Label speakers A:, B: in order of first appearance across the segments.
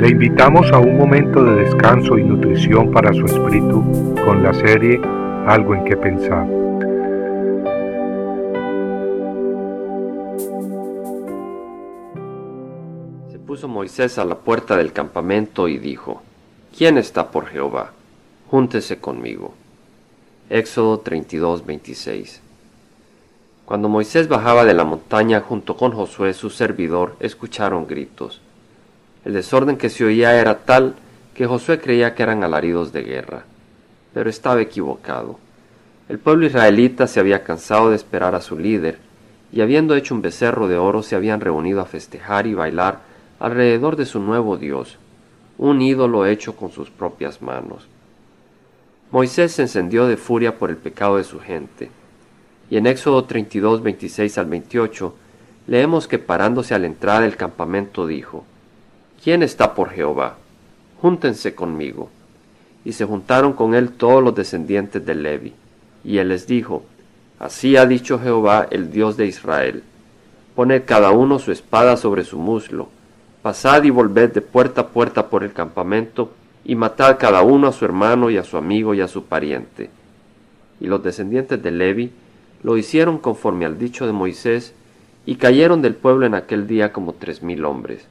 A: Le invitamos a un momento de descanso y nutrición para su espíritu con la serie Algo en que pensar.
B: Se puso Moisés a la puerta del campamento y dijo, ¿Quién está por Jehová? Júntese conmigo. Éxodo 32, 26. Cuando Moisés bajaba de la montaña junto con Josué, su servidor, escucharon gritos. El desorden que se oía era tal que Josué creía que eran alaridos de guerra. Pero estaba equivocado. El pueblo israelita se había cansado de esperar a su líder, y habiendo hecho un becerro de oro se habían reunido a festejar y bailar alrededor de su nuevo Dios, un ídolo hecho con sus propias manos. Moisés se encendió de furia por el pecado de su gente y en Éxodo 32, 26 al 28, leemos que parándose a la entrada del campamento dijo, ¿Quién está por Jehová? Júntense conmigo. Y se juntaron con él todos los descendientes de Levi. Y él les dijo, Así ha dicho Jehová, el Dios de Israel. Poned cada uno su espada sobre su muslo, pasad y volved de puerta a puerta por el campamento, y matad cada uno a su hermano y a su amigo y a su pariente. Y los descendientes de Levi lo hicieron conforme al dicho de Moisés, y cayeron del pueblo en aquel día como tres mil hombres.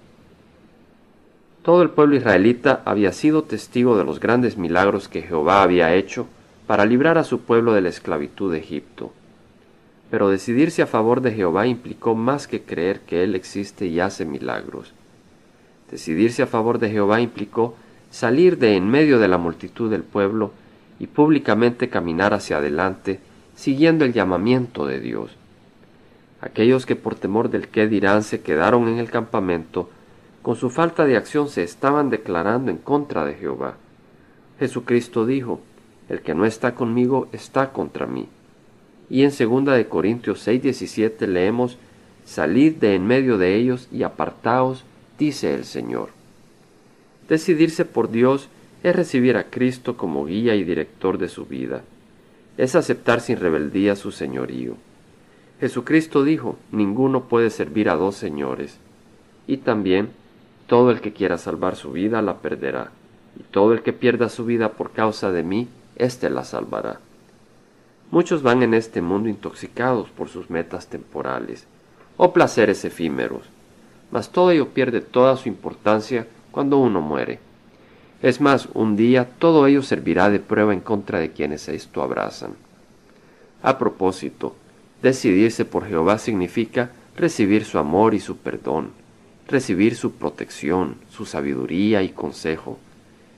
B: Todo el pueblo israelita había sido testigo de los grandes milagros que Jehová había hecho para librar a su pueblo de la esclavitud de Egipto. Pero decidirse a favor de Jehová implicó más que creer que Él existe y hace milagros. Decidirse a favor de Jehová implicó salir de en medio de la multitud del pueblo y públicamente caminar hacia adelante siguiendo el llamamiento de Dios. Aquellos que por temor del qué dirán se quedaron en el campamento, con su falta de acción se estaban declarando en contra de Jehová. Jesucristo dijo, El que no está conmigo está contra mí. Y en 2 de Corintios 6:17 leemos, Salid de en medio de ellos y apartaos, dice el Señor. Decidirse por Dios es recibir a Cristo como guía y director de su vida es aceptar sin rebeldía su señorío. Jesucristo dijo, ninguno puede servir a dos señores. Y también, todo el que quiera salvar su vida la perderá, y todo el que pierda su vida por causa de mí, éste la salvará. Muchos van en este mundo intoxicados por sus metas temporales, o placeres efímeros, mas todo ello pierde toda su importancia cuando uno muere. Es más, un día todo ello servirá de prueba en contra de quienes esto abrazan. A propósito, decidirse por Jehová significa recibir su amor y su perdón, recibir su protección, su sabiduría y consejo,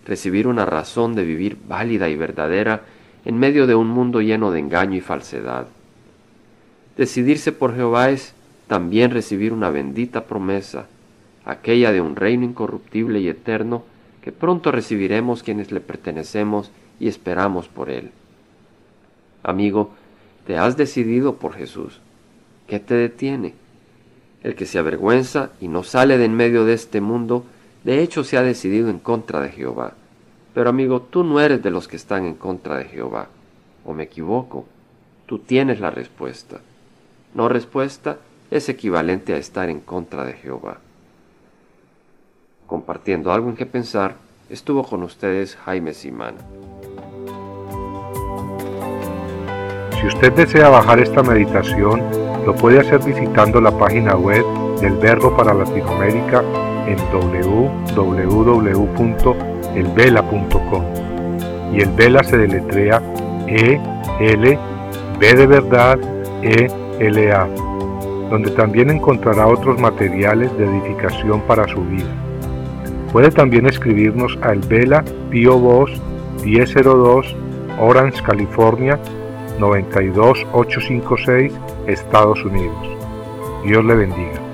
B: recibir una razón de vivir válida y verdadera en medio de un mundo lleno de engaño y falsedad. Decidirse por Jehová es también recibir una bendita promesa, aquella de un reino incorruptible y eterno que pronto recibiremos quienes le pertenecemos y esperamos por él. Amigo, te has decidido por Jesús. ¿Qué te detiene? El que se avergüenza y no sale de en medio de este mundo, de hecho se ha decidido en contra de Jehová. Pero amigo, tú no eres de los que están en contra de Jehová. ¿O me equivoco? Tú tienes la respuesta. No respuesta es equivalente a estar en contra de Jehová compartiendo algo en que pensar, estuvo con ustedes Jaime Simán.
A: Si usted desea bajar esta meditación, lo puede hacer visitando la página web del Verbo para Latinoamérica en www.elvela.com. Y el Vela se deletrea E L B de verdad E L A, donde también encontrará otros materiales de edificación para su vida. Puede también escribirnos al Vela Pio Box 1002 Orange, California 92856, Estados Unidos. Dios le bendiga.